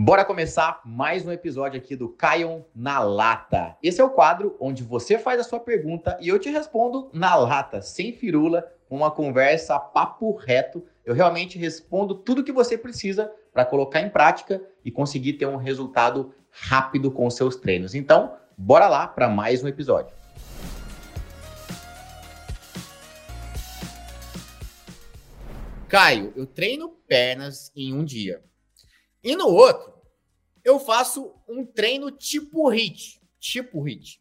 Bora começar mais um episódio aqui do Caion na Lata. Esse é o quadro onde você faz a sua pergunta e eu te respondo na lata, sem firula, uma conversa papo reto. Eu realmente respondo tudo que você precisa para colocar em prática e conseguir ter um resultado rápido com seus treinos. Então, bora lá para mais um episódio. Caio, eu treino pernas em um dia. E no outro, eu faço um treino tipo HIT, tipo HIT,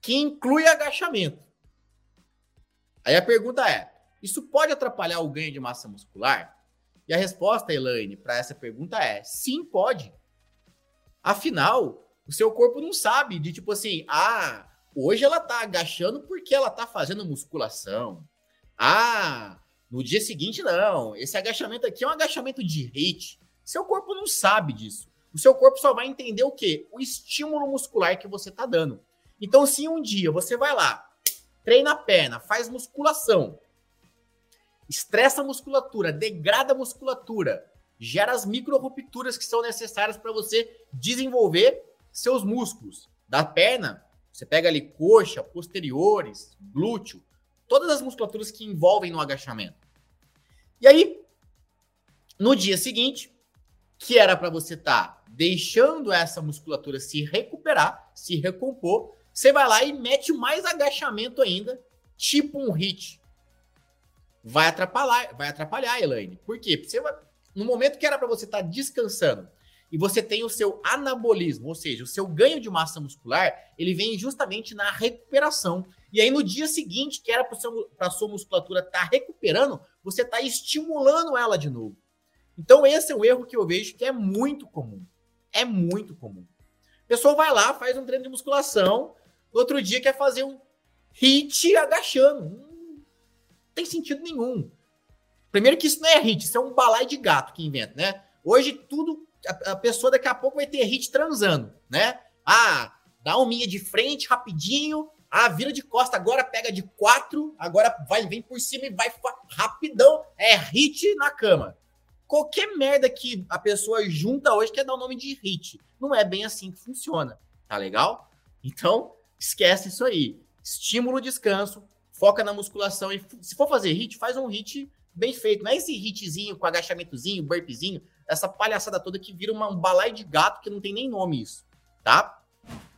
que inclui agachamento. Aí a pergunta é: isso pode atrapalhar o ganho de massa muscular? E a resposta, Elaine, para essa pergunta é: sim, pode. Afinal, o seu corpo não sabe de tipo assim, ah, hoje ela tá agachando porque ela tá fazendo musculação. Ah, no dia seguinte não. Esse agachamento aqui é um agachamento de HIT. Seu corpo não sabe disso. O seu corpo só vai entender o quê? O estímulo muscular que você está dando. Então, se um dia você vai lá, treina a perna, faz musculação, estressa a musculatura, degrada a musculatura, gera as micro rupturas que são necessárias para você desenvolver seus músculos. Da perna, você pega ali coxa, posteriores, glúteo, todas as musculaturas que envolvem no agachamento. E aí, no dia seguinte, que era para você estar tá deixando essa musculatura se recuperar, se recompor, você vai lá e mete mais agachamento ainda, tipo um hit. Vai atrapalhar, vai atrapalhar, Elaine. Por quê? Porque você vai, no momento que era para você estar tá descansando e você tem o seu anabolismo, ou seja, o seu ganho de massa muscular, ele vem justamente na recuperação. E aí no dia seguinte, que era para a sua musculatura estar tá recuperando, você está estimulando ela de novo. Então, esse é um erro que eu vejo que é muito comum. É muito comum. A pessoa vai lá, faz um treino de musculação, outro dia quer fazer um hit agachando. Não tem sentido nenhum. Primeiro que isso não é hit, isso é um balai de gato que inventa, né? Hoje tudo, a, a pessoa daqui a pouco vai ter hit transando, né? Ah, dá uma minha de frente rapidinho, ah, vira de costa, agora pega de quatro, agora vai, vem por cima e vai rapidão. É hit na cama qualquer merda que a pessoa junta hoje quer dar o nome de hit. Não é bem assim que funciona, tá legal? Então, esquece isso aí. Estímulo, descanso, foca na musculação e se for fazer hit, faz um hit bem feito. Não é esse hitzinho com agachamentozinho, burpezinho, essa palhaçada toda que vira uma, um balai de gato que não tem nem nome isso, tá?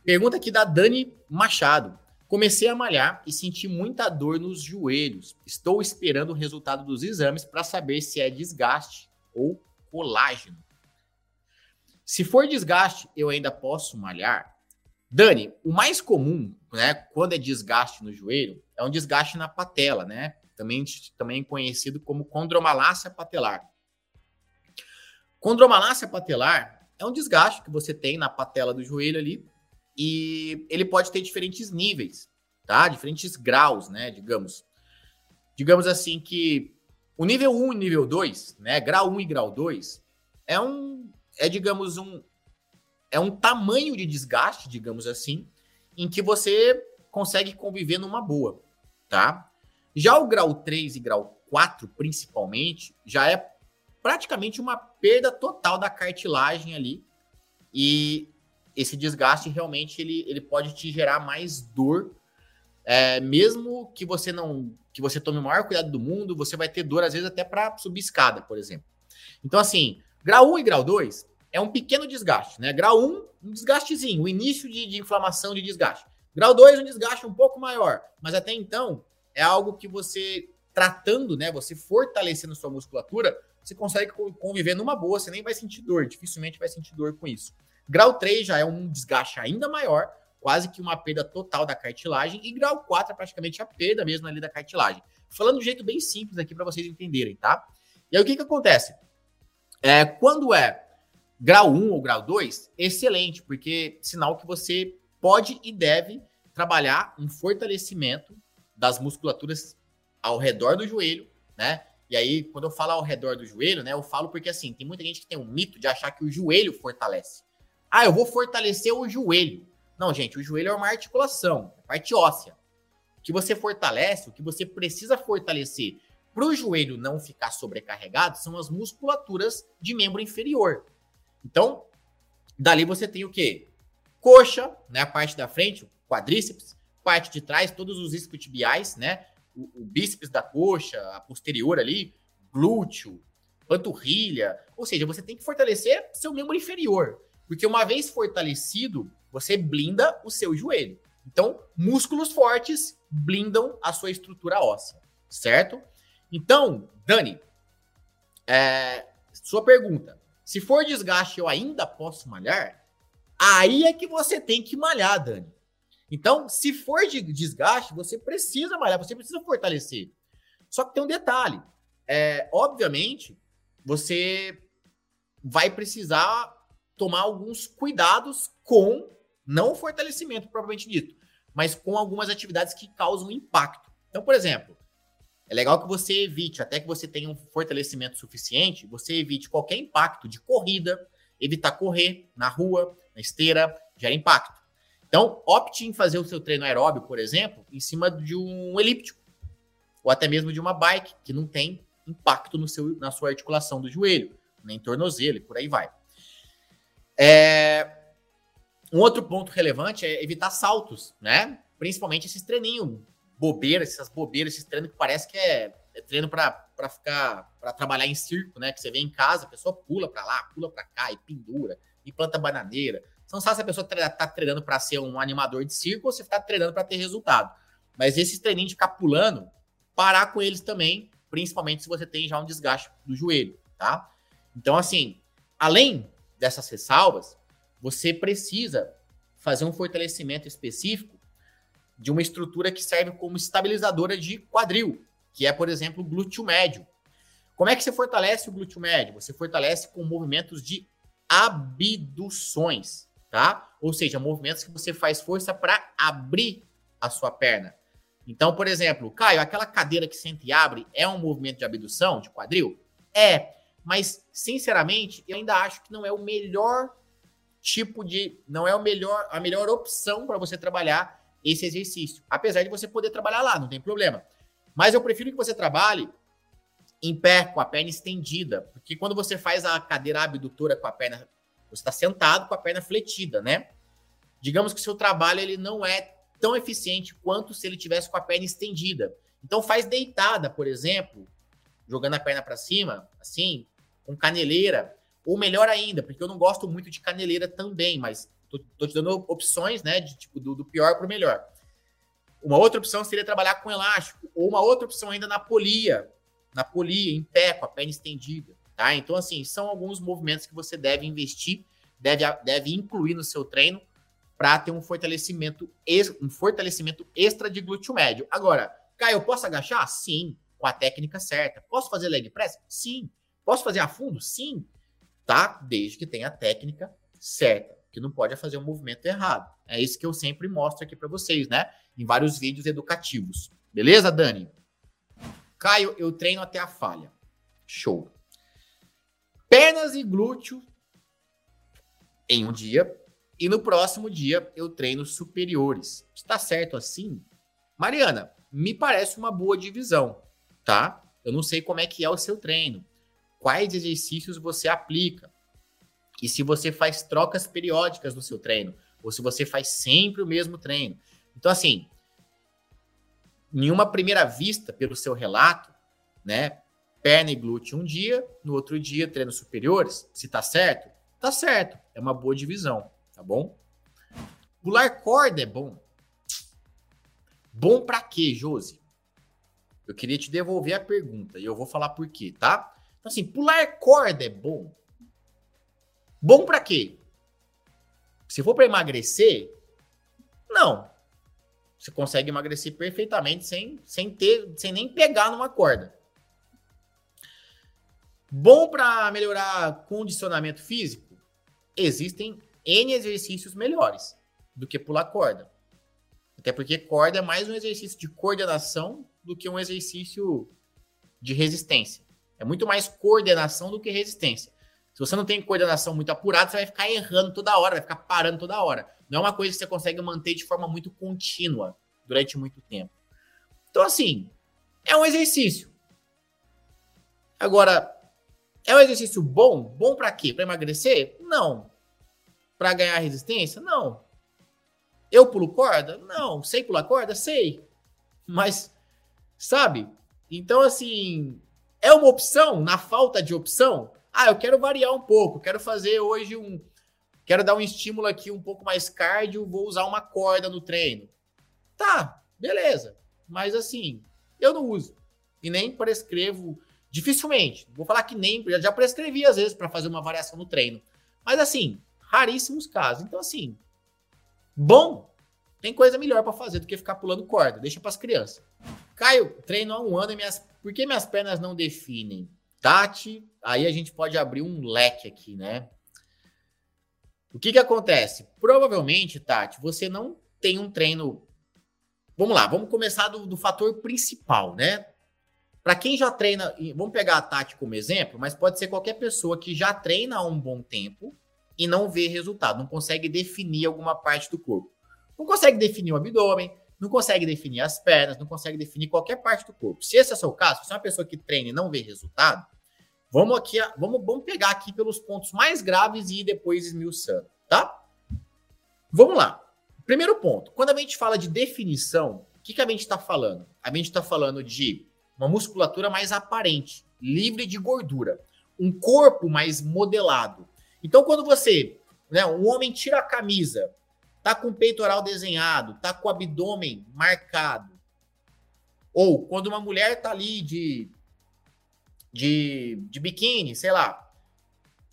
Pergunta aqui da Dani Machado. Comecei a malhar e senti muita dor nos joelhos. Estou esperando o resultado dos exames para saber se é desgaste ou colágeno. Se for desgaste, eu ainda posso malhar? Dani, o mais comum, né, quando é desgaste no joelho, é um desgaste na patela, né? Também, também conhecido como condromalácia patelar. Condromalácia patelar é um desgaste que você tem na patela do joelho ali e ele pode ter diferentes níveis, tá? Diferentes graus, né? Digamos. Digamos assim que o nível 1 e nível 2, né, grau 1 e grau 2, é um, é digamos um, é um tamanho de desgaste, digamos assim, em que você consegue conviver numa boa, tá? Já o grau 3 e grau 4, principalmente, já é praticamente uma perda total da cartilagem ali. E esse desgaste realmente ele, ele pode te gerar mais dor, é, mesmo que você não que você tome o maior cuidado do mundo, você vai ter dor, às vezes, até para subir escada, por exemplo. Então, assim, grau 1 e grau 2 é um pequeno desgaste, né? Grau 1, um desgastezinho, o início de, de inflamação de desgaste. Grau 2, um desgaste um pouco maior, mas até então é algo que você tratando, né? Você fortalecendo sua musculatura, você consegue conviver numa boa, você nem vai sentir dor, dificilmente vai sentir dor com isso. Grau 3 já é um desgaste ainda maior, quase que uma perda total da cartilagem, e grau 4 é praticamente a perda mesmo ali da cartilagem. Falando de um jeito bem simples aqui para vocês entenderem, tá? E aí o que, que acontece? É, quando é grau 1 ou grau 2, excelente, porque sinal que você pode e deve trabalhar um fortalecimento das musculaturas ao redor do joelho, né? E aí, quando eu falo ao redor do joelho, né, eu falo porque assim, tem muita gente que tem um mito de achar que o joelho fortalece. Ah, eu vou fortalecer o joelho. Não, gente, o joelho é uma articulação, é parte óssea. O que você fortalece, o que você precisa fortalecer para o joelho não ficar sobrecarregado são as musculaturas de membro inferior. Então, Dali você tem o quê? Coxa, né? A parte da frente, quadríceps, parte de trás, todos os isquiotibiais, né? O, o bíceps da coxa, a posterior ali, glúteo, panturrilha. Ou seja, você tem que fortalecer seu membro inferior. Porque uma vez fortalecido, você blinda o seu joelho. Então, músculos fortes blindam a sua estrutura óssea, certo? Então, Dani, é, sua pergunta. Se for desgaste, eu ainda posso malhar? Aí é que você tem que malhar, Dani. Então, se for de desgaste, você precisa malhar, você precisa fortalecer. Só que tem um detalhe. É, obviamente, você vai precisar tomar alguns cuidados com, não o fortalecimento propriamente dito, mas com algumas atividades que causam impacto. Então, por exemplo, é legal que você evite, até que você tenha um fortalecimento suficiente, você evite qualquer impacto de corrida, evitar correr na rua, na esteira, gera impacto. Então, opte em fazer o seu treino aeróbio, por exemplo, em cima de um elíptico, ou até mesmo de uma bike, que não tem impacto no seu, na sua articulação do joelho, nem tornozelo e por aí vai. É... Um outro ponto relevante é evitar saltos, né? Principalmente esses treininhos bobeiras, essas bobeiras, esses treinos que parece que é, é treino para ficar, para trabalhar em circo, né? Que você vê em casa, a pessoa pula para lá, pula para cá e pendura, e planta bananeira. Você não sabe se a pessoa tá treinando para ser um animador de circo ou se está treinando para ter resultado. Mas esses treininhos de ficar pulando, parar com eles também, principalmente se você tem já um desgaste do joelho, tá? Então, assim, além dessas ressalvas, você precisa fazer um fortalecimento específico de uma estrutura que serve como estabilizadora de quadril, que é, por exemplo, o glúteo médio. Como é que você fortalece o glúteo médio? Você fortalece com movimentos de abduções, tá? Ou seja, movimentos que você faz força para abrir a sua perna. Então, por exemplo, Caio, aquela cadeira que senta e abre é um movimento de abdução, de quadril? É, mas sinceramente, eu ainda acho que não é o melhor tipo de, não é o melhor, a melhor opção para você trabalhar esse exercício. Apesar de você poder trabalhar lá, não tem problema. Mas eu prefiro que você trabalhe em pé, com a perna estendida. Porque quando você faz a cadeira abdutora com a perna, você está sentado com a perna fletida, né? Digamos que o seu trabalho ele não é tão eficiente quanto se ele tivesse com a perna estendida. Então faz deitada, por exemplo, jogando a perna para cima, assim, com caneleira, ou melhor ainda, porque eu não gosto muito de caneleira também, mas Tô, tô te dando opções, né? De tipo do, do pior para o melhor. Uma outra opção seria trabalhar com elástico, ou uma outra opção ainda na polia, na polia, em pé, com a perna estendida. Tá? Então, assim, são alguns movimentos que você deve investir, deve, deve incluir no seu treino para ter um fortalecimento, um fortalecimento extra de glúteo médio. Agora, Caio, eu posso agachar? Sim, com a técnica certa. Posso fazer leg press? Sim. Posso fazer a fundo? Sim. Tá? Desde que tenha a técnica certa que não pode fazer um movimento errado. É isso que eu sempre mostro aqui para vocês, né? Em vários vídeos educativos. Beleza, Dani? Caio, eu treino até a falha. Show. Pernas e glúteo em um dia e no próximo dia eu treino superiores. Está certo assim? Mariana, me parece uma boa divisão, tá? Eu não sei como é que é o seu treino. Quais exercícios você aplica? E se você faz trocas periódicas no seu treino, ou se você faz sempre o mesmo treino. Então, assim, em uma primeira vista, pelo seu relato, né? Perna e glúteo um dia, no outro dia, treinos superiores. Se tá certo, tá certo. É uma boa divisão, tá bom? Pular corda é bom. Bom para quê, Josi? Eu queria te devolver a pergunta e eu vou falar por quê, tá? Então, assim, pular corda é bom. Bom para quê? Se for para emagrecer, não. Você consegue emagrecer perfeitamente sem, sem ter, sem nem pegar numa corda. Bom para melhorar condicionamento físico? Existem N exercícios melhores do que pular corda. Até porque corda é mais um exercício de coordenação do que um exercício de resistência. É muito mais coordenação do que resistência. Se você não tem coordenação muito apurada, você vai ficar errando toda hora, vai ficar parando toda hora. Não é uma coisa que você consegue manter de forma muito contínua durante muito tempo. Então, assim, é um exercício. Agora, é um exercício bom? Bom para quê? Para emagrecer? Não. para ganhar resistência? Não. Eu pulo corda? Não. Sei pular corda? Sei. Mas, sabe? Então, assim, é uma opção na falta de opção? Ah, eu quero variar um pouco, quero fazer hoje um. Quero dar um estímulo aqui um pouco mais cardio, vou usar uma corda no treino. Tá, beleza. Mas assim, eu não uso. E nem prescrevo, dificilmente. Vou falar que nem, já prescrevi às vezes para fazer uma variação no treino. Mas assim, raríssimos casos. Então assim, bom, tem coisa melhor para fazer do que ficar pulando corda. Deixa para as crianças. Caio, treino há um ano e minhas, por que minhas pernas não definem? Tati, aí a gente pode abrir um leque aqui, né? O que que acontece? Provavelmente, Tati, você não tem um treino. Vamos lá, vamos começar do, do fator principal, né? Para quem já treina, vamos pegar a Tati como exemplo, mas pode ser qualquer pessoa que já treina há um bom tempo e não vê resultado, não consegue definir alguma parte do corpo. Não consegue definir o abdômen, não consegue definir as pernas, não consegue definir qualquer parte do corpo. Se esse é o seu caso, se é uma pessoa que treina e não vê resultado, Vamos aqui, vamos, vamos pegar aqui pelos pontos mais graves e depois esmiuçando, tá? Vamos lá. Primeiro ponto. Quando a gente fala de definição, o que, que a gente está falando? A gente está falando de uma musculatura mais aparente, livre de gordura, um corpo mais modelado. Então, quando você, né, um homem tira a camisa, tá com o peitoral desenhado, tá com o abdômen marcado, ou quando uma mulher tá ali de de, de biquíni, sei lá.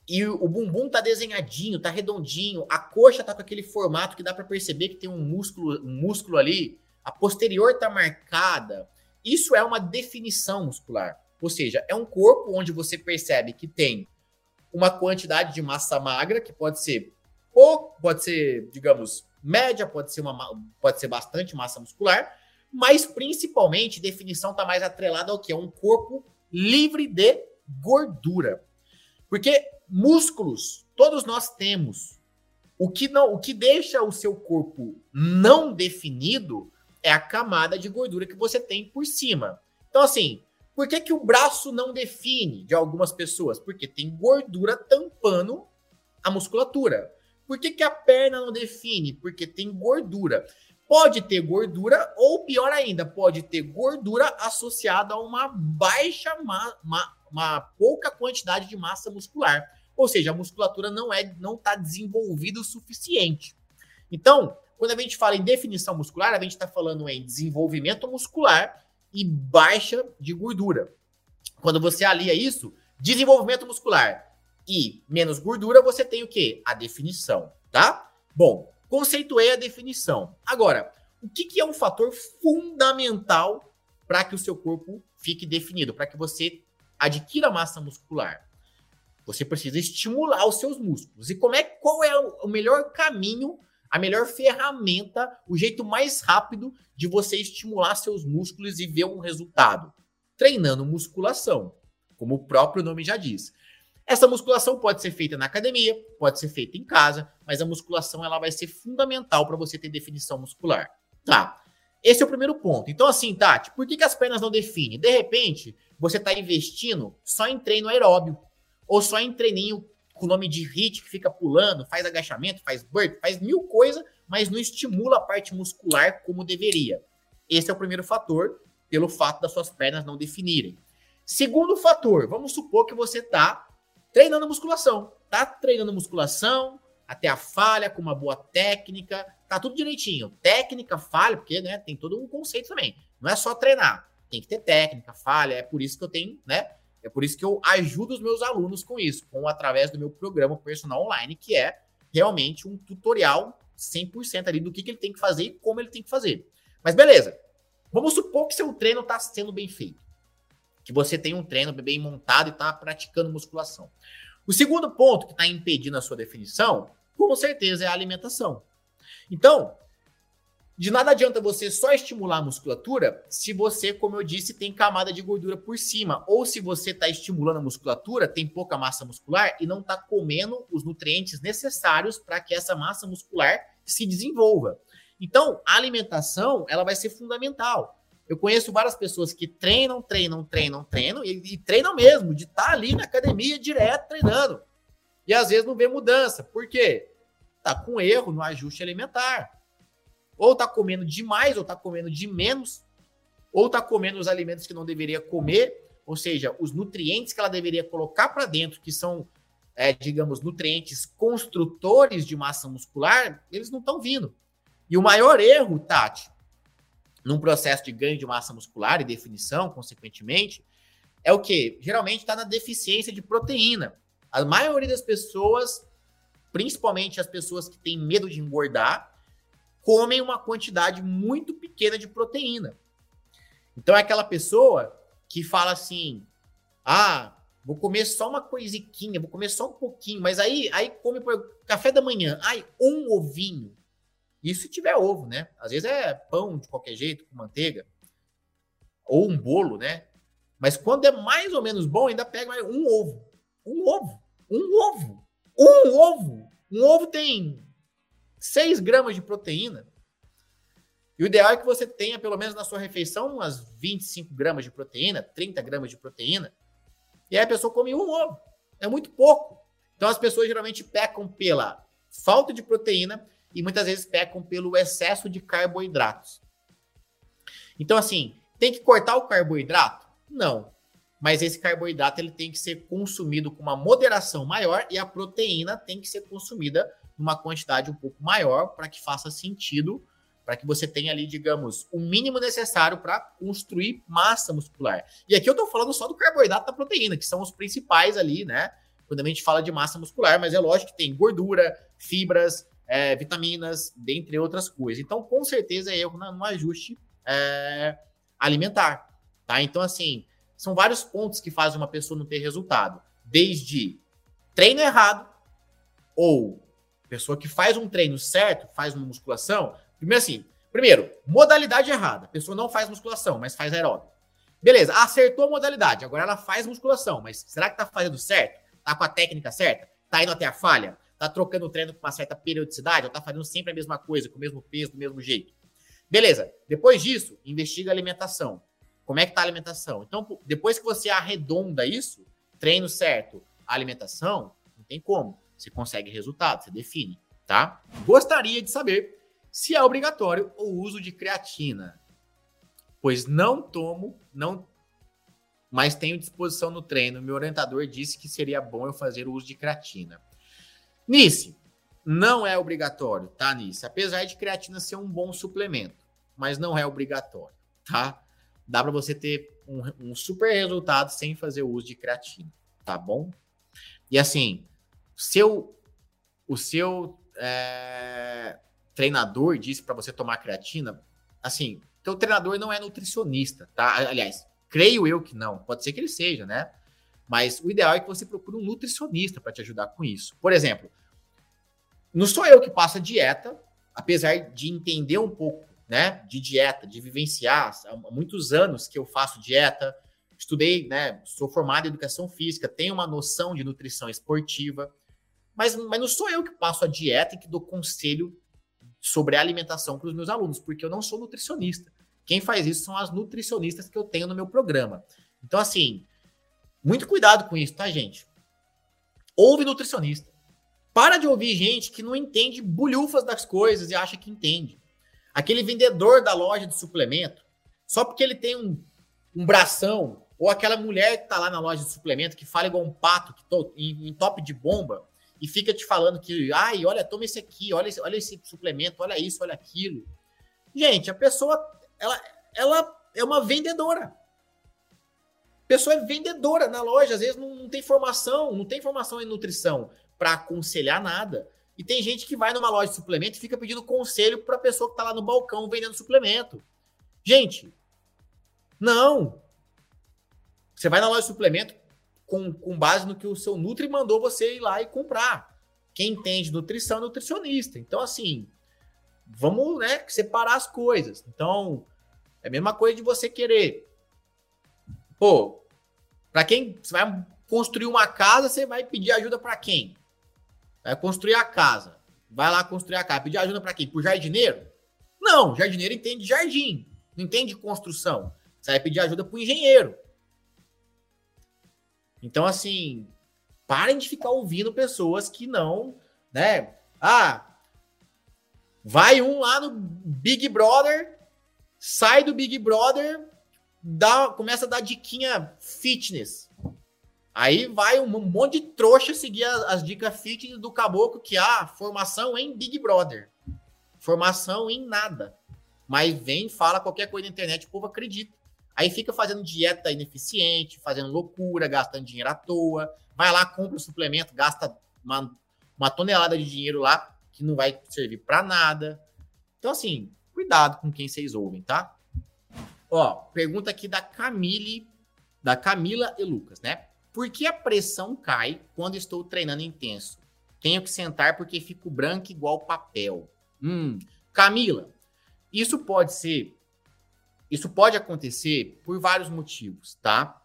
E o, bumbum tá desenhadinho, tá redondinho, a coxa tá com aquele formato que dá para perceber que tem um músculo, um músculo ali, a posterior tá marcada. Isso é uma definição muscular. Ou seja, é um corpo onde você percebe que tem uma quantidade de massa magra, que pode ser pouco, pode ser, digamos, média, pode ser, uma, pode ser bastante massa muscular, mas principalmente definição está mais atrelada ao que? É um corpo livre de gordura. Porque músculos, todos nós temos. O que não, o que deixa o seu corpo não definido é a camada de gordura que você tem por cima. Então assim, por que, que o braço não define de algumas pessoas? Porque tem gordura tampando a musculatura. Por que, que a perna não define? Porque tem gordura. Pode ter gordura, ou pior ainda, pode ter gordura associada a uma baixa, uma, uma, uma pouca quantidade de massa muscular. Ou seja, a musculatura não é não está desenvolvida o suficiente. Então, quando a gente fala em definição muscular, a gente está falando em desenvolvimento muscular e baixa de gordura. Quando você alia isso, desenvolvimento muscular e menos gordura, você tem o quê? A definição, tá? Bom, Conceituei a definição. Agora, o que, que é um fator fundamental para que o seu corpo fique definido, para que você adquira massa muscular? Você precisa estimular os seus músculos. E como é, qual é o melhor caminho, a melhor ferramenta, o jeito mais rápido de você estimular seus músculos e ver um resultado? Treinando musculação, como o próprio nome já diz. Essa musculação pode ser feita na academia, pode ser feita em casa, mas a musculação ela vai ser fundamental para você ter definição muscular. Tá. Esse é o primeiro ponto. Então, assim, Tati, por que, que as pernas não definem? De repente, você está investindo só em treino aeróbio, ou só em treininho com o nome de HIIT, que fica pulando, faz agachamento, faz burp, faz mil coisas, mas não estimula a parte muscular como deveria. Esse é o primeiro fator, pelo fato das suas pernas não definirem. Segundo fator, vamos supor que você está treinando musculação. Tá treinando musculação, até a falha, com uma boa técnica, tá tudo direitinho. Técnica, falha, porque né, tem todo um conceito também. Não é só treinar, tem que ter técnica, falha. É por isso que eu tenho, né? É por isso que eu ajudo os meus alunos com isso, com através do meu programa personal online, que é realmente um tutorial 100% ali do que, que ele tem que fazer e como ele tem que fazer. Mas beleza. Vamos supor que seu treino está sendo bem feito que você tem um treino bem montado e está praticando musculação. O segundo ponto que está impedindo a sua definição, com certeza, é a alimentação. Então, de nada adianta você só estimular a musculatura se você, como eu disse, tem camada de gordura por cima. Ou se você está estimulando a musculatura, tem pouca massa muscular e não está comendo os nutrientes necessários para que essa massa muscular se desenvolva. Então, a alimentação ela vai ser fundamental. Eu conheço várias pessoas que treinam, treinam, treinam, treinam e, e treinam mesmo, de estar tá ali na academia direto treinando. E às vezes não vê mudança. Por quê? está com erro no ajuste alimentar. Ou está comendo demais, ou está comendo de menos, ou está comendo os alimentos que não deveria comer, ou seja, os nutrientes que ela deveria colocar para dentro, que são, é, digamos, nutrientes construtores de massa muscular, eles não estão vindo. E o maior erro, Tati, num processo de ganho de massa muscular e definição, consequentemente, é o que? Geralmente está na deficiência de proteína. A maioria das pessoas, principalmente as pessoas que têm medo de engordar, comem uma quantidade muito pequena de proteína. Então é aquela pessoa que fala assim: ah, vou comer só uma coisiquinha, vou comer só um pouquinho, mas aí, aí come café da manhã, ai, um ovinho. Isso se tiver ovo, né? Às vezes é pão de qualquer jeito, com manteiga. Ou um bolo, né? Mas quando é mais ou menos bom, ainda pega mais um ovo. Um ovo. Um ovo. Um ovo. Um ovo tem 6 gramas de proteína. E o ideal é que você tenha, pelo menos na sua refeição, umas 25 gramas de proteína, 30 gramas de proteína. E aí a pessoa come um ovo. É muito pouco. Então as pessoas geralmente pecam pela falta de proteína e muitas vezes pecam pelo excesso de carboidratos. Então, assim, tem que cortar o carboidrato? Não. Mas esse carboidrato ele tem que ser consumido com uma moderação maior e a proteína tem que ser consumida numa quantidade um pouco maior para que faça sentido, para que você tenha ali, digamos, o mínimo necessário para construir massa muscular. E aqui eu estou falando só do carboidrato da proteína, que são os principais ali, né? Quando a gente fala de massa muscular, mas é lógico que tem gordura, fibras, é, vitaminas, dentre outras coisas. Então, com certeza, é erro no ajuste é, alimentar. Tá? Então, assim, são vários pontos que fazem uma pessoa não ter resultado. Desde treino errado, ou pessoa que faz um treino certo, faz uma musculação. Primeiro, assim, primeiro, modalidade errada. A pessoa não faz musculação, mas faz aeróbico. Beleza, acertou a modalidade, agora ela faz musculação, mas será que tá fazendo certo? Tá com a técnica certa? Tá indo até a falha? Tá trocando o treino com uma certa periodicidade, ou tá fazendo sempre a mesma coisa, com o mesmo peso, do mesmo jeito. Beleza. Depois disso, investiga a alimentação. Como é que tá a alimentação? Então, depois que você arredonda isso, treino certo, alimentação, não tem como. Você consegue resultado, você define, tá? Gostaria de saber se é obrigatório o uso de creatina. Pois não tomo, não mas tenho disposição no treino. Meu orientador disse que seria bom eu fazer o uso de creatina. Nice, não é obrigatório, tá, Nice? Apesar de creatina ser um bom suplemento, mas não é obrigatório, tá? Dá para você ter um, um, super resultado sem fazer uso de creatina, tá bom? E assim, seu, o seu é, treinador disse para você tomar creatina, assim, teu treinador não é nutricionista, tá? Aliás, creio eu que não. Pode ser que ele seja, né? Mas o ideal é que você procure um nutricionista para te ajudar com isso. Por exemplo, não sou eu que passo a dieta, apesar de entender um pouco né, de dieta, de vivenciar. Há muitos anos que eu faço dieta, estudei, né, sou formado em educação física, tenho uma noção de nutrição esportiva, mas, mas não sou eu que passo a dieta e que dou conselho sobre a alimentação para os meus alunos, porque eu não sou nutricionista. Quem faz isso são as nutricionistas que eu tenho no meu programa. Então, assim, muito cuidado com isso, tá, gente? Ouve nutricionista. Para de ouvir gente que não entende bulhufas das coisas e acha que entende. Aquele vendedor da loja de suplemento, só porque ele tem um, um bração, ou aquela mulher que tá lá na loja de suplemento que fala igual um pato que tô, em, em top de bomba e fica te falando que, ai, olha, toma esse aqui, olha esse, olha esse suplemento, olha isso, olha aquilo. Gente, a pessoa, ela, ela é uma vendedora pessoa é vendedora na loja, às vezes não, não tem formação, não tem formação em nutrição para aconselhar nada. E tem gente que vai numa loja de suplemento e fica pedindo conselho para a pessoa que está lá no balcão vendendo suplemento. Gente, não. Você vai na loja de suplemento com, com base no que o seu Nutri mandou você ir lá e comprar. Quem entende nutrição é nutricionista. Então, assim, vamos né, separar as coisas. Então, é a mesma coisa de você querer. Pô, para quem você vai construir uma casa, você vai pedir ajuda para quem? Vai construir a casa. Vai lá construir a casa. Pedir ajuda para quem? Pro jardineiro? Não, jardineiro entende jardim, não entende construção. Você vai pedir ajuda pro engenheiro. Então, assim, parem de ficar ouvindo pessoas que não, né? Ah, Vai um lá no Big Brother, sai do Big Brother, dá, começa a dar diquinha fitness. Aí vai um monte de trouxa seguir as, as dicas fitness do caboclo que há ah, formação em Big Brother. Formação em nada. Mas vem, fala qualquer coisa na internet, o povo acredita. Aí fica fazendo dieta ineficiente, fazendo loucura, gastando dinheiro à toa. Vai lá, compra o suplemento, gasta uma, uma tonelada de dinheiro lá que não vai servir para nada. Então, assim, cuidado com quem vocês ouvem, tá? Ó, pergunta aqui da Camille, da Camila e Lucas, né? Por que a pressão cai quando estou treinando intenso? Tenho que sentar porque fico branco igual papel. Hum, Camila, isso pode ser, isso pode acontecer por vários motivos, tá?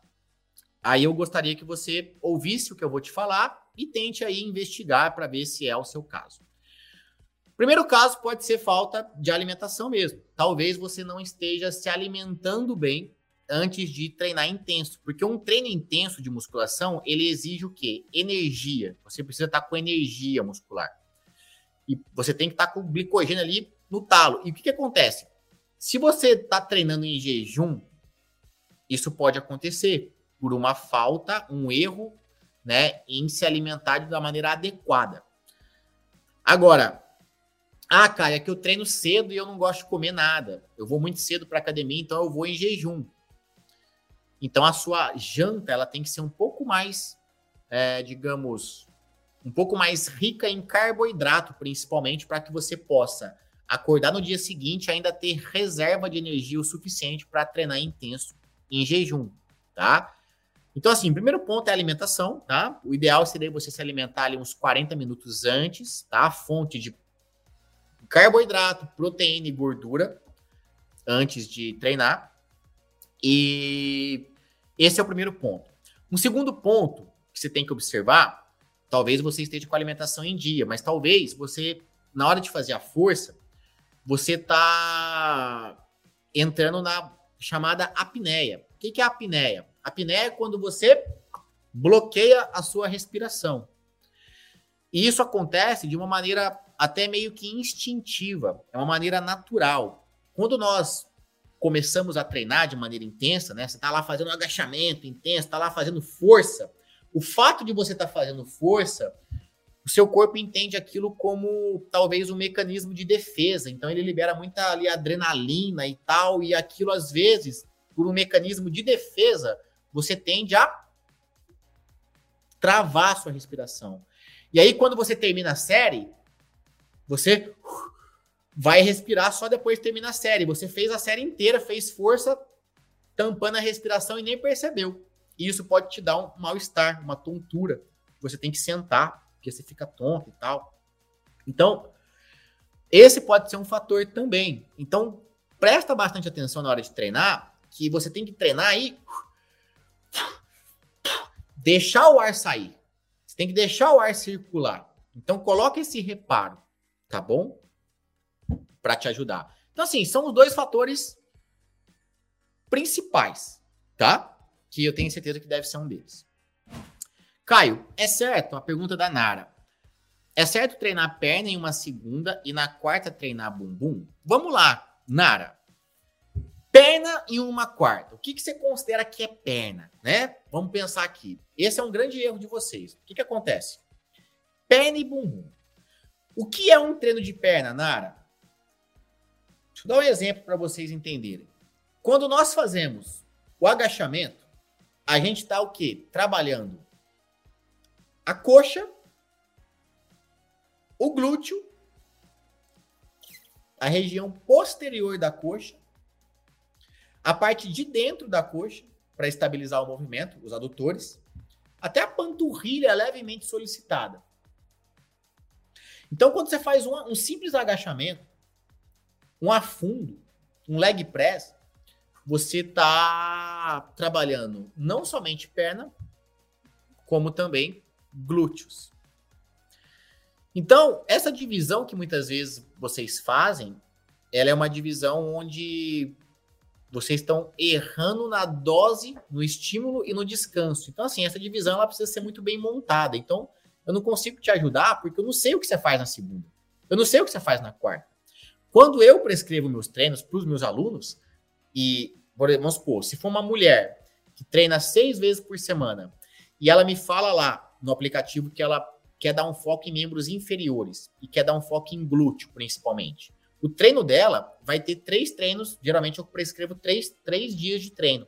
Aí eu gostaria que você ouvisse o que eu vou te falar e tente aí investigar para ver se é o seu caso. Primeiro caso pode ser falta de alimentação mesmo. Talvez você não esteja se alimentando bem antes de treinar intenso, porque um treino intenso de musculação, ele exige o quê? Energia. Você precisa estar com energia muscular. E você tem que estar com glicogênio ali no talo. E o que, que acontece? Se você está treinando em jejum, isso pode acontecer por uma falta, um erro, né, em se alimentar da maneira adequada. Agora, ah, cara, é que eu treino cedo e eu não gosto de comer nada. Eu vou muito cedo para academia, então eu vou em jejum. Então a sua janta ela tem que ser um pouco mais, é, digamos, um pouco mais rica em carboidrato, principalmente, para que você possa acordar no dia seguinte ainda ter reserva de energia o suficiente para treinar intenso em jejum, tá? Então, assim, primeiro ponto é a alimentação, tá? O ideal seria você se alimentar ali uns 40 minutos antes, tá? Fonte de carboidrato, proteína e gordura antes de treinar. E esse é o primeiro ponto. Um segundo ponto que você tem que observar, talvez você esteja com a alimentação em dia, mas talvez você, na hora de fazer a força, você está entrando na chamada apneia. O que é a apneia? Apneia é quando você bloqueia a sua respiração. E isso acontece de uma maneira até meio que instintiva, é uma maneira natural. Quando nós começamos a treinar de maneira intensa, né? Você está lá fazendo um agachamento intenso, está lá fazendo força. O fato de você estar tá fazendo força, o seu corpo entende aquilo como talvez um mecanismo de defesa. Então ele libera muita ali adrenalina e tal, e aquilo às vezes, por um mecanismo de defesa, você tende a travar a sua respiração. E aí quando você termina a série, você vai respirar só depois de terminar a série. Você fez a série inteira, fez força, tampando a respiração e nem percebeu. E isso pode te dar um mal-estar, uma tontura. Você tem que sentar, porque você fica tonto e tal. Então, esse pode ser um fator também. Então, presta bastante atenção na hora de treinar, que você tem que treinar aí deixar o ar sair. Você tem que deixar o ar circular. Então, coloque esse reparo, tá bom? para te ajudar. Então, assim, são os dois fatores principais, tá? Que eu tenho certeza que deve ser um deles. Caio, é certo? A pergunta da Nara. É certo treinar perna em uma segunda e na quarta treinar bumbum? Vamos lá, Nara. Perna em uma quarta. O que, que você considera que é perna, né? Vamos pensar aqui. Esse é um grande erro de vocês. O que, que acontece? Perna e bumbum. O que é um treino de perna, Nara? Deixa eu dar um exemplo para vocês entenderem. Quando nós fazemos o agachamento, a gente está o quê? Trabalhando a coxa, o glúteo, a região posterior da coxa, a parte de dentro da coxa, para estabilizar o movimento, os adutores, até a panturrilha levemente solicitada. Então, quando você faz um, simples agachamento, um afundo, um leg press, você está trabalhando não somente perna, como também glúteos. Então, essa divisão que muitas vezes vocês fazem, ela é uma divisão onde vocês estão errando na dose, no estímulo e no descanso. Então, assim, essa divisão ela precisa ser muito bem montada. Então, eu não consigo te ajudar porque eu não sei o que você faz na segunda. Eu não sei o que você faz na quarta. Quando eu prescrevo meus treinos para os meus alunos, e vamos supor, se for uma mulher que treina seis vezes por semana e ela me fala lá no aplicativo que ela quer dar um foco em membros inferiores e quer dar um foco em glúteo, principalmente. O treino dela vai ter três treinos. Geralmente eu prescrevo três, três dias de treino.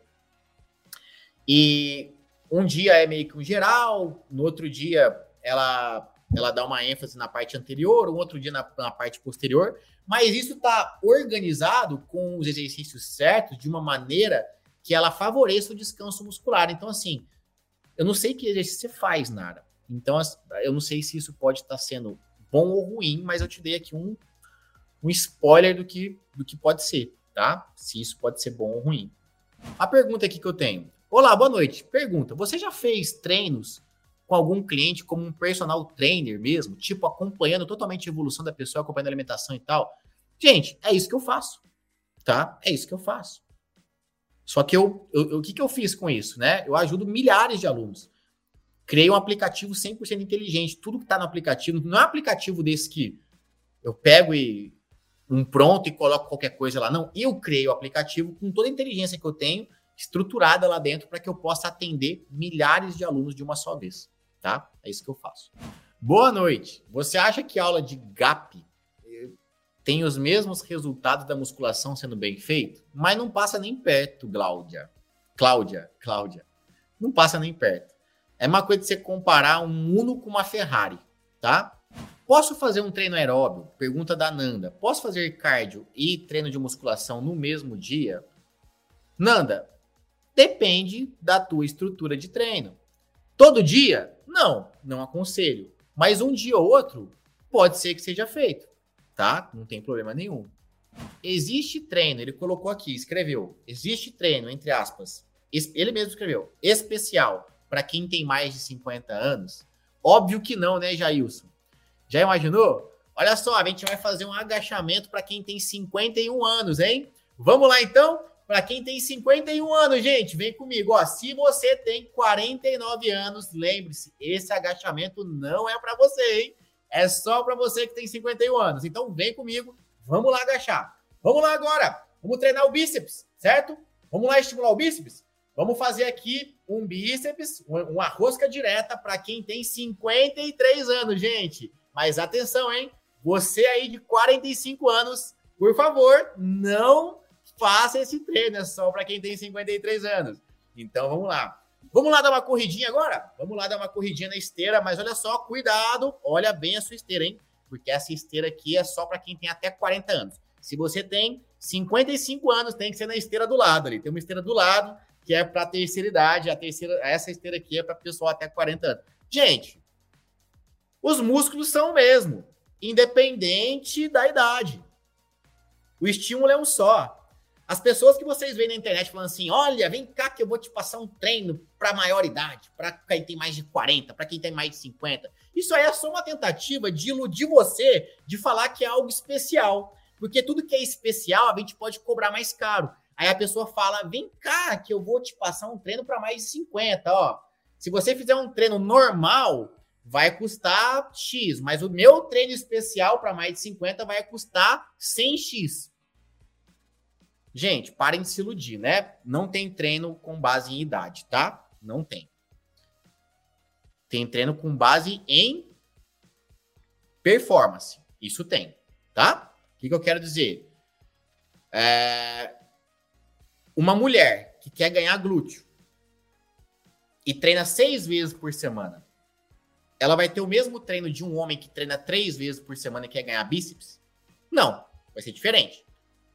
E um dia é meio que um geral, no outro dia ela, ela dá uma ênfase na parte anterior, um outro dia na, na parte posterior. Mas isso está organizado com os exercícios certos de uma maneira que ela favoreça o descanso muscular. Então, assim, eu não sei que exercício você faz, Nara. Então, eu não sei se isso pode estar sendo bom ou ruim, mas eu te dei aqui um, um spoiler do que, do que pode ser, tá? Se isso pode ser bom ou ruim. A pergunta aqui que eu tenho. Olá, boa noite. Pergunta: você já fez treinos com algum cliente como um personal trainer mesmo? Tipo, acompanhando totalmente a evolução da pessoa, acompanhando a alimentação e tal? Gente, é isso que eu faço, tá? É isso que eu faço. Só que eu, eu, o que, que eu fiz com isso, né? Eu ajudo milhares de alunos. Criei um aplicativo 100% inteligente. Tudo que está no aplicativo, não é um aplicativo desse que eu pego e um pronto e coloco qualquer coisa lá. Não, eu criei o aplicativo com toda a inteligência que eu tenho, estruturada lá dentro, para que eu possa atender milhares de alunos de uma só vez. Tá? É isso que eu faço. Boa noite. Você acha que aula de GAP eh, tem os mesmos resultados da musculação sendo bem feito? Mas não passa nem perto, Cláudia. Cláudia, Cláudia. Não passa nem perto. É uma coisa de você comparar um Uno com uma Ferrari, tá? Posso fazer um treino aeróbio? Pergunta da Nanda. Posso fazer cardio e treino de musculação no mesmo dia? Nanda, depende da tua estrutura de treino. Todo dia? Não, não aconselho. Mas um dia ou outro pode ser que seja feito, tá? Não tem problema nenhum. Existe treino, ele colocou aqui, escreveu. Existe treino, entre aspas. Ele mesmo escreveu. Especial para quem tem mais de 50 anos? Óbvio que não, né, Jailson? Já imaginou? Olha só, a gente vai fazer um agachamento para quem tem 51 anos, hein? Vamos lá então? Para quem tem 51 anos, gente, vem comigo. Ó, se você tem 49 anos, lembre-se, esse agachamento não é para você, hein? É só para você que tem 51 anos. Então vem comigo, vamos lá agachar. Vamos lá agora. Vamos treinar o bíceps, certo? Vamos lá estimular o bíceps? Vamos fazer aqui um bíceps, uma rosca direta para quem tem 53 anos, gente. Mas atenção, hein? Você aí de 45 anos, por favor, não faça esse treino, é só para quem tem 53 anos. Então vamos lá. Vamos lá dar uma corridinha agora? Vamos lá dar uma corridinha na esteira, mas olha só, cuidado, olha bem a sua esteira, hein? Porque essa esteira aqui é só para quem tem até 40 anos. Se você tem 55 anos, tem que ser na esteira do lado ali. Tem uma esteira do lado que é para terceira idade, a terceira, essa esteira aqui é para pessoal até 40 anos. Gente, os músculos são o mesmo, independente da idade. O estímulo é um só. As pessoas que vocês veem na internet falando assim: olha, vem cá que eu vou te passar um treino para maior idade, para quem tem mais de 40, para quem tem mais de 50. Isso aí é só uma tentativa de iludir você de falar que é algo especial. Porque tudo que é especial a gente pode cobrar mais caro. Aí a pessoa fala: vem cá que eu vou te passar um treino para mais de 50. Ó, se você fizer um treino normal, vai custar X, mas o meu treino especial para mais de 50 vai custar 100X. Gente, parem de se iludir, né? Não tem treino com base em idade, tá? Não tem. Tem treino com base em performance. Isso tem, tá? O que, que eu quero dizer? É... Uma mulher que quer ganhar glúteo e treina seis vezes por semana ela vai ter o mesmo treino de um homem que treina três vezes por semana e quer ganhar bíceps? Não, vai ser diferente.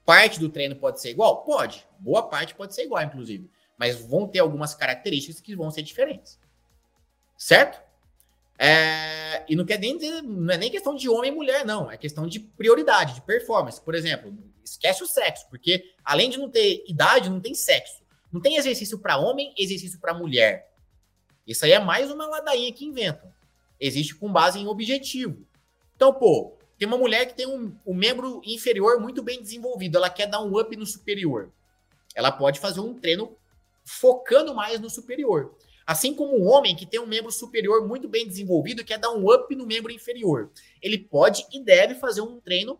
Parte do treino pode ser igual? Pode. Boa parte pode ser igual, inclusive. Mas vão ter algumas características que vão ser diferentes. Certo? É... E não quer nem dizer, não é nem questão de homem e mulher, não. É questão de prioridade, de performance. Por exemplo, esquece o sexo, porque além de não ter idade, não tem sexo. Não tem exercício para homem, exercício para mulher. Isso aí é mais uma ladainha que inventam existe com base em objetivo. Então, pô, tem uma mulher que tem um, um membro inferior muito bem desenvolvido, ela quer dar um up no superior. Ela pode fazer um treino focando mais no superior. Assim como um homem que tem um membro superior muito bem desenvolvido quer dar um up no membro inferior. Ele pode e deve fazer um treino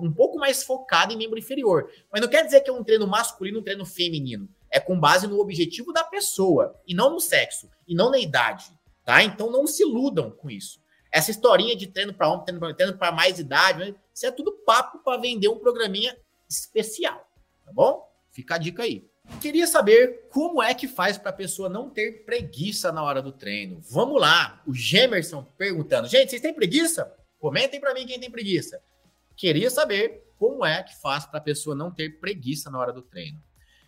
um pouco mais focado em membro inferior. Mas não quer dizer que é um treino masculino, um treino feminino. É com base no objetivo da pessoa, e não no sexo, e não na idade, tá? Então não se iludam com isso. Essa historinha de treino para homem, treino para mais idade, né? isso é tudo papo para vender um programinha especial, tá bom? Fica a dica aí. Queria saber como é que faz para a pessoa não ter preguiça na hora do treino. Vamos lá, o Gemerson perguntando. Gente, vocês têm preguiça? Comentem para mim quem tem preguiça. Queria saber como é que faz para a pessoa não ter preguiça na hora do treino.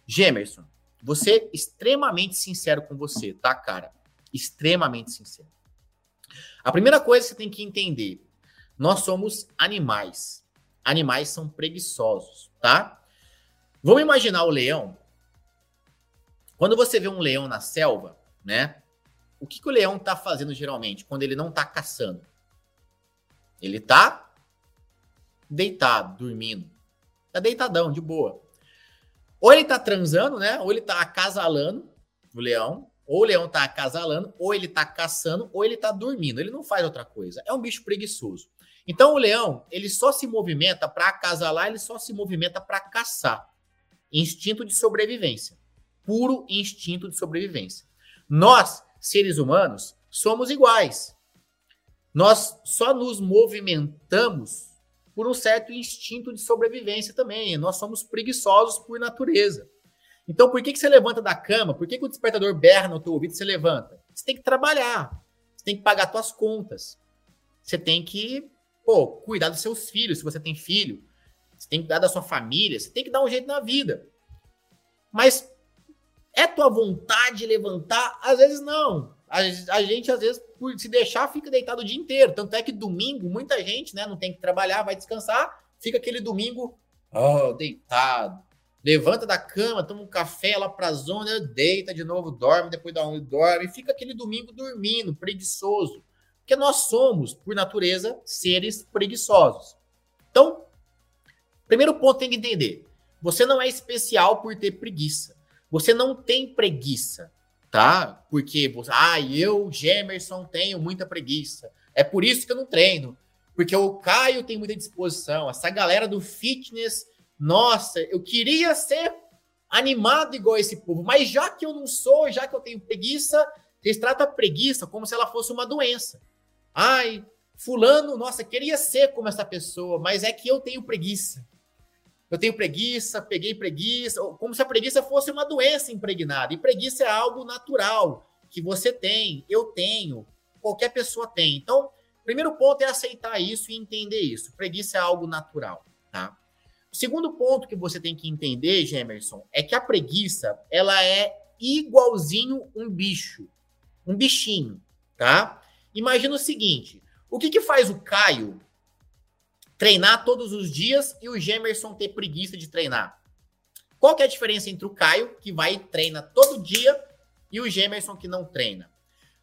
Gemerson, você extremamente sincero com você, tá, cara? Extremamente sincero. A primeira coisa que você tem que entender: nós somos animais. Animais são preguiçosos, tá? Vamos imaginar o leão. Quando você vê um leão na selva, né? O que, que o leão tá fazendo geralmente quando ele não tá caçando? Ele tá deitado, dormindo. Tá deitadão, de boa. Ou ele tá transando, né? Ou ele tá acasalando o leão, ou o leão tá acasalando, ou ele tá caçando, ou ele tá dormindo. Ele não faz outra coisa. É um bicho preguiçoso. Então o leão, ele só se movimenta para acasalar, ele só se movimenta para caçar. Instinto de sobrevivência. Puro instinto de sobrevivência. Nós, seres humanos, somos iguais. Nós só nos movimentamos por um certo instinto de sobrevivência também. Nós somos preguiçosos por natureza. Então, por que, que você levanta da cama? Por que, que o despertador berra no teu ouvido e você levanta? Você tem que trabalhar. Você tem que pagar suas contas. Você tem que, pô, cuidar dos seus filhos, se você tem filho. Você tem que cuidar da sua família. Você tem que dar um jeito na vida. Mas é tua vontade levantar? Às vezes não. A, gente, às vezes, por se deixar, fica deitado o dia inteiro. Tanto é que domingo, muita gente, né, não tem que trabalhar, vai descansar, fica aquele domingo, oh, deitado levanta da cama, toma um café lá pra zona, deita de novo, dorme, depois dá um dorme, fica aquele domingo dormindo, preguiçoso. Porque nós somos, por natureza, seres preguiçosos. Então, primeiro ponto tem que entender: você não é especial por ter preguiça. Você não tem preguiça, tá? Porque você, ah, eu, Gemerson, tenho muita preguiça. É por isso que eu não treino. Porque o Caio tem muita disposição. Essa galera do fitness nossa, eu queria ser animado igual esse povo, mas já que eu não sou, já que eu tenho preguiça, eles tratam a preguiça como se ela fosse uma doença. Ai, fulano, nossa, queria ser como essa pessoa, mas é que eu tenho preguiça. Eu tenho preguiça, peguei preguiça, como se a preguiça fosse uma doença impregnada. E preguiça é algo natural que você tem, eu tenho, qualquer pessoa tem. Então, primeiro ponto é aceitar isso e entender isso. Preguiça é algo natural, tá? O segundo ponto que você tem que entender, Gemerson, é que a preguiça, ela é igualzinho um bicho, um bichinho, tá? Imagina o seguinte, o que que faz o Caio treinar todos os dias e o Gemerson ter preguiça de treinar? Qual que é a diferença entre o Caio, que vai e treina todo dia, e o Gemerson que não treina?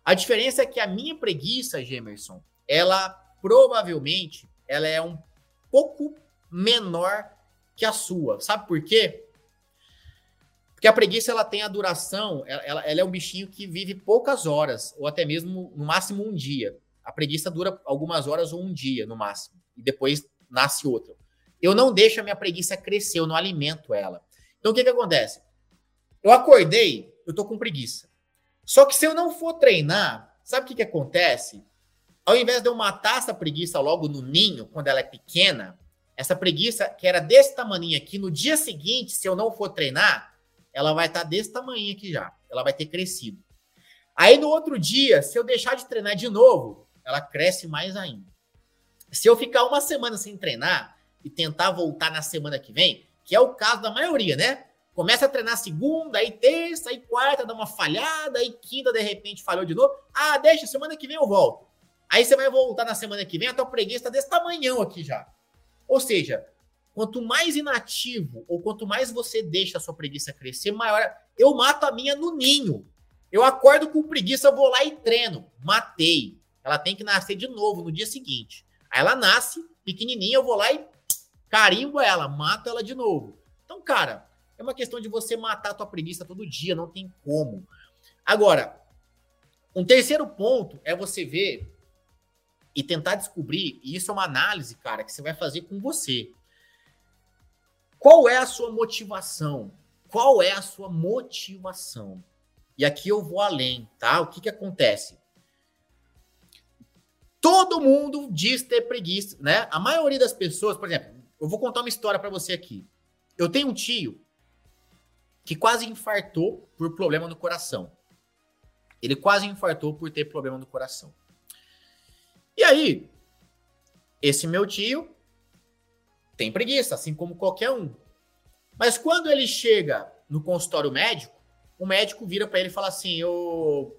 A diferença é que a minha preguiça, Gemerson, ela provavelmente ela é um pouco menor que a sua. Sabe por quê? Porque a preguiça ela tem a duração, ela, ela é um bichinho que vive poucas horas, ou até mesmo no máximo um dia. A preguiça dura algumas horas ou um dia no máximo, e depois nasce outra. Eu não deixo a minha preguiça crescer, eu não alimento ela. Então o que, que acontece? Eu acordei, eu tô com preguiça. Só que se eu não for treinar, sabe o que, que acontece? Ao invés de eu matar essa preguiça logo no ninho, quando ela é pequena, essa preguiça, que era desse tamanho aqui, no dia seguinte, se eu não for treinar, ela vai estar tá desse tamanho aqui já. Ela vai ter crescido. Aí no outro dia, se eu deixar de treinar de novo, ela cresce mais ainda. Se eu ficar uma semana sem treinar e tentar voltar na semana que vem, que é o caso da maioria, né? Começa a treinar segunda, aí terça, aí quarta, dá uma falhada, aí quinta, de repente, falhou de novo. Ah, deixa, semana que vem eu volto. Aí você vai voltar na semana que vem, a tua preguiça tá desse tamanhão aqui já. Ou seja, quanto mais inativo ou quanto mais você deixa a sua preguiça crescer, maior. Eu mato a minha no ninho. Eu acordo com preguiça, vou lá e treino. Matei. Ela tem que nascer de novo no dia seguinte. Aí ela nasce pequenininha, eu vou lá e carimbo ela, mato ela de novo. Então, cara, é uma questão de você matar a tua preguiça todo dia, não tem como. Agora, um terceiro ponto é você ver e tentar descobrir, e isso é uma análise, cara, que você vai fazer com você. Qual é a sua motivação? Qual é a sua motivação? E aqui eu vou além, tá? O que que acontece? Todo mundo diz ter preguiça, né? A maioria das pessoas, por exemplo, eu vou contar uma história para você aqui. Eu tenho um tio que quase infartou por problema no coração. Ele quase infartou por ter problema no coração. E aí, esse meu tio tem preguiça, assim como qualquer um. Mas quando ele chega no consultório médico, o médico vira para ele e fala assim: Ô,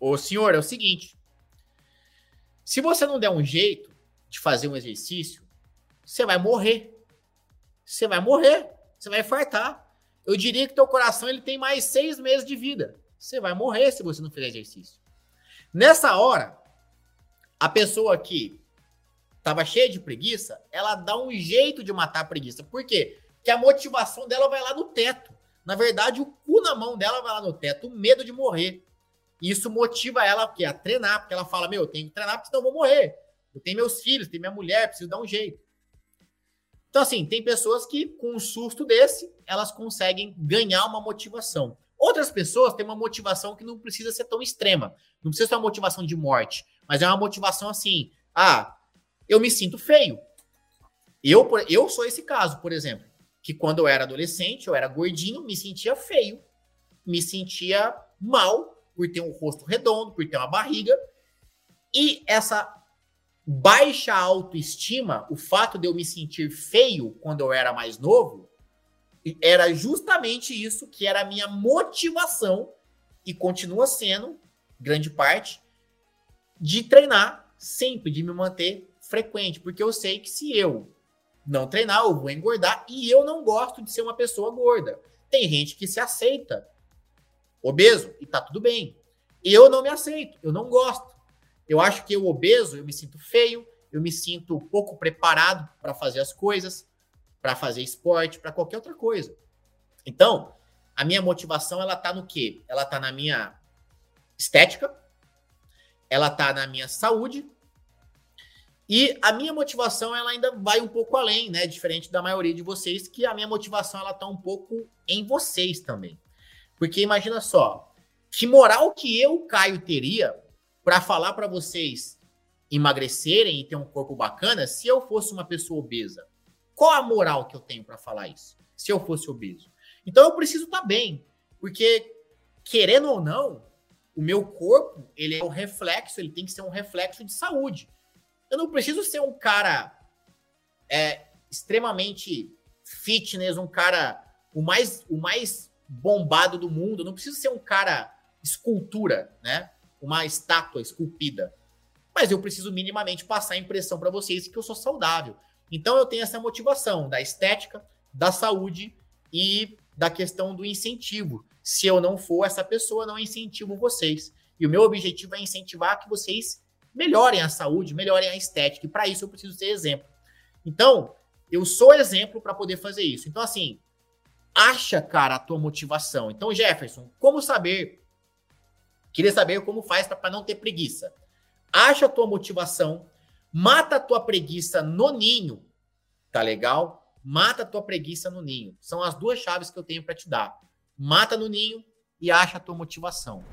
ô senhor, é o seguinte. Se você não der um jeito de fazer um exercício, você vai morrer. Você vai morrer. Você vai infartar. Eu diria que teu coração ele tem mais seis meses de vida. Você vai morrer se você não fizer exercício. Nessa hora, a pessoa que estava cheia de preguiça, ela dá um jeito de matar a preguiça. Por quê? Porque a motivação dela vai lá no teto. Na verdade, o cu na mão dela vai lá no teto, o medo de morrer. Isso motiva ela a treinar, porque ela fala: Meu, eu tenho que treinar, porque senão eu vou morrer. Eu tenho meus filhos, tenho minha mulher, preciso dar um jeito. Então, assim, tem pessoas que, com um susto desse, elas conseguem ganhar uma motivação. Outras pessoas têm uma motivação que não precisa ser tão extrema. Não precisa ser uma motivação de morte, mas é uma motivação assim: ah, eu me sinto feio. Eu, eu sou esse caso, por exemplo, que quando eu era adolescente, eu era gordinho, me sentia feio, me sentia mal por ter um rosto redondo, por ter uma barriga. E essa baixa autoestima, o fato de eu me sentir feio quando eu era mais novo, era justamente isso que era a minha motivação e continua sendo, grande parte, de treinar sempre, de me manter frequente, porque eu sei que se eu não treinar, eu vou engordar e eu não gosto de ser uma pessoa gorda. Tem gente que se aceita obeso e tá tudo bem. Eu não me aceito, eu não gosto. Eu acho que eu obeso, eu me sinto feio, eu me sinto pouco preparado para fazer as coisas, para fazer esporte, para qualquer outra coisa. Então, a minha motivação ela tá no quê? Ela tá na minha estética, ela tá na minha saúde e a minha motivação ela ainda vai um pouco além, né? Diferente da maioria de vocês, que a minha motivação ela tá um pouco em vocês também. Porque imagina só, que moral que eu, Caio, teria para falar para vocês emagrecerem e ter um corpo bacana se eu fosse uma pessoa obesa? Qual a moral que eu tenho para falar isso? Se eu fosse obeso. Então eu preciso estar tá bem, porque querendo ou não, o meu corpo, ele é um reflexo, ele tem que ser um reflexo de saúde. Eu não preciso ser um cara é, extremamente fitness, um cara o mais o mais bombado do mundo, eu não preciso ser um cara escultura, né? Uma estátua esculpida. Mas eu preciso minimamente passar a impressão para vocês que eu sou saudável. Então eu tenho essa motivação da estética, da saúde e da questão do incentivo. Se eu não for essa pessoa, não incentivo vocês. E o meu objetivo é incentivar que vocês melhorem a saúde, melhorem a estética. E para isso eu preciso ser exemplo. Então, eu sou exemplo para poder fazer isso. Então, assim, acha, cara, a tua motivação. Então, Jefferson, como saber? Queria saber como faz para não ter preguiça. Acha a tua motivação, Mata a tua preguiça no ninho, tá legal? Mata a tua preguiça no ninho. São as duas chaves que eu tenho para te dar mata no ninho e acha a tua motivação.